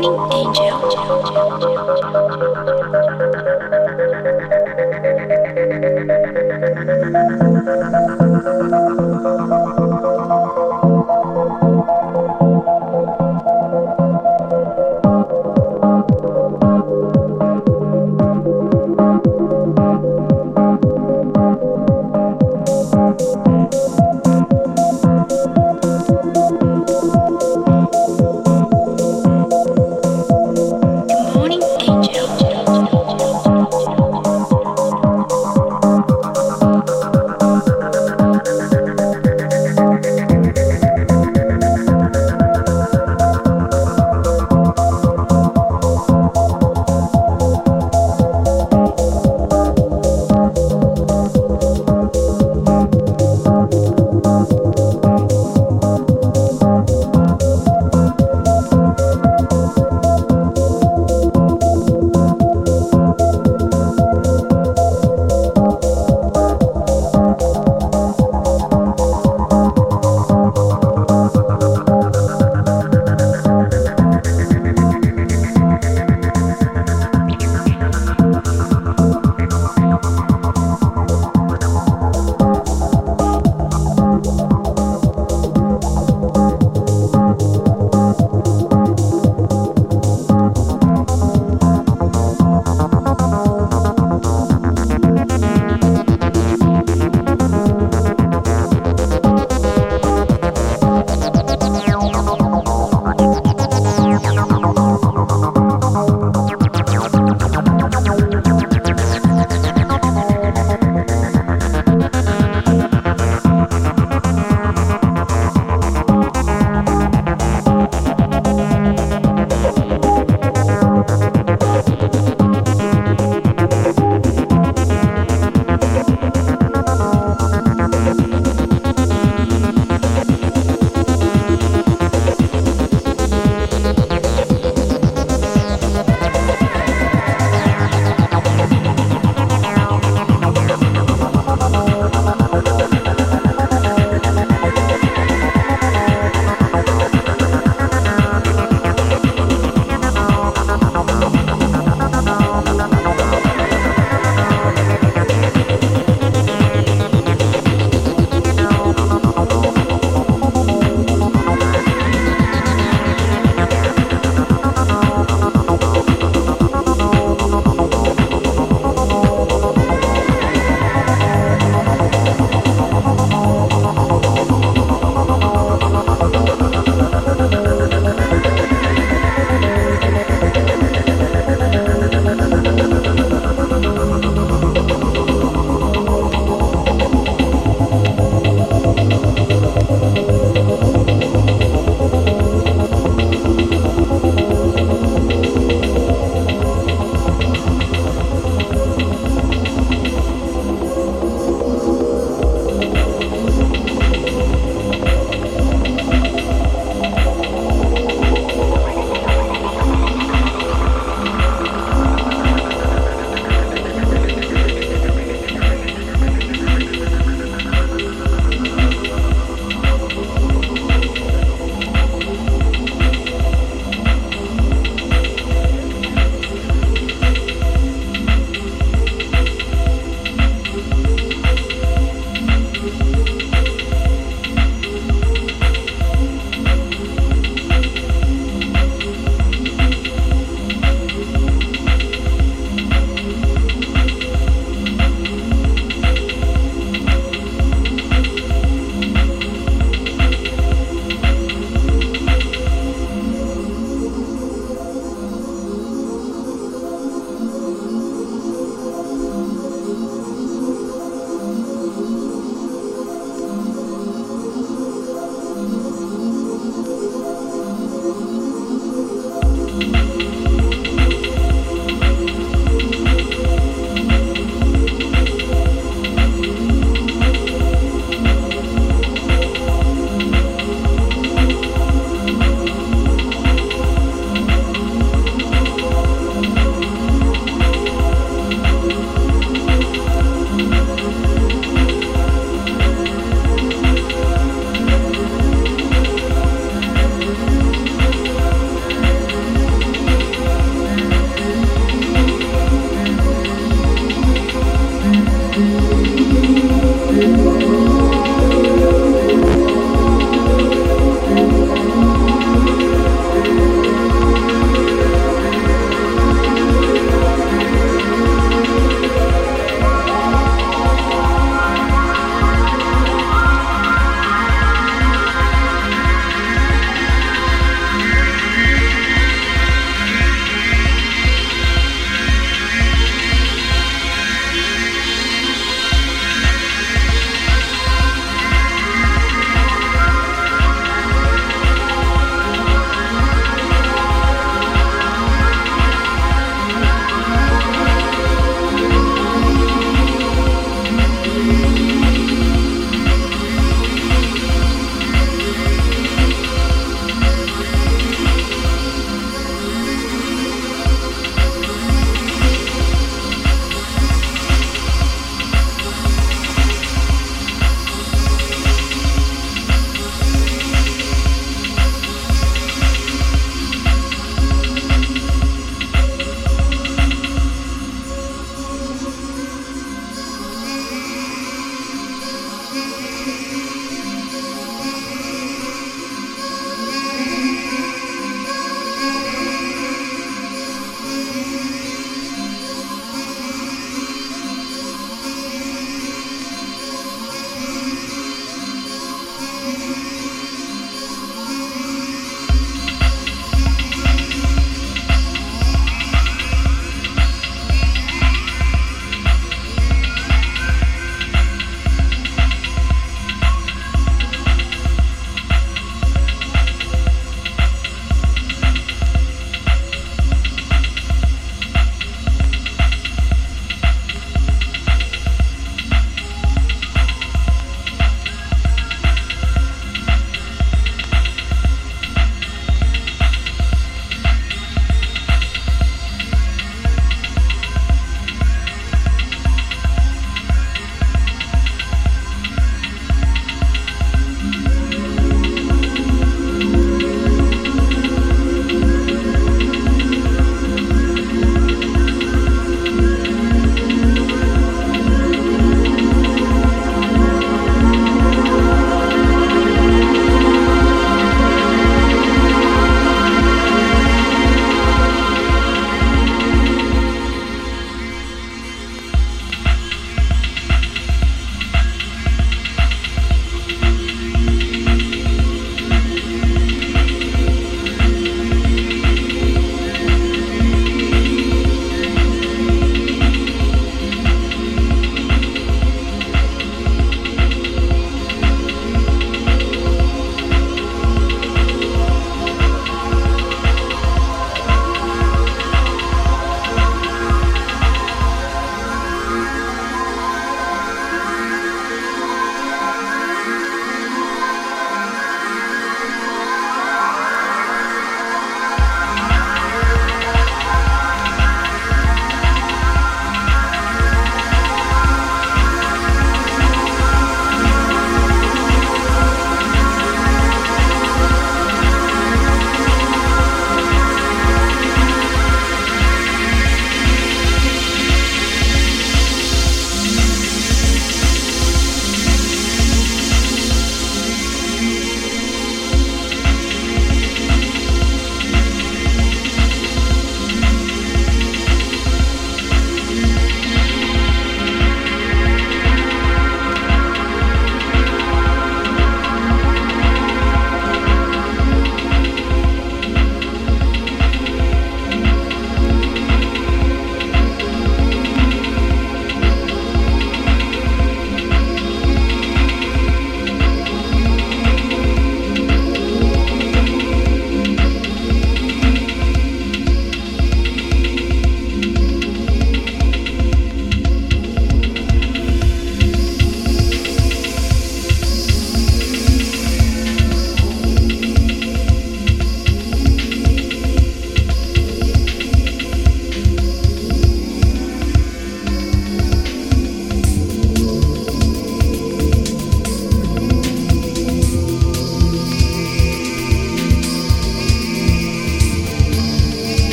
morning, angel.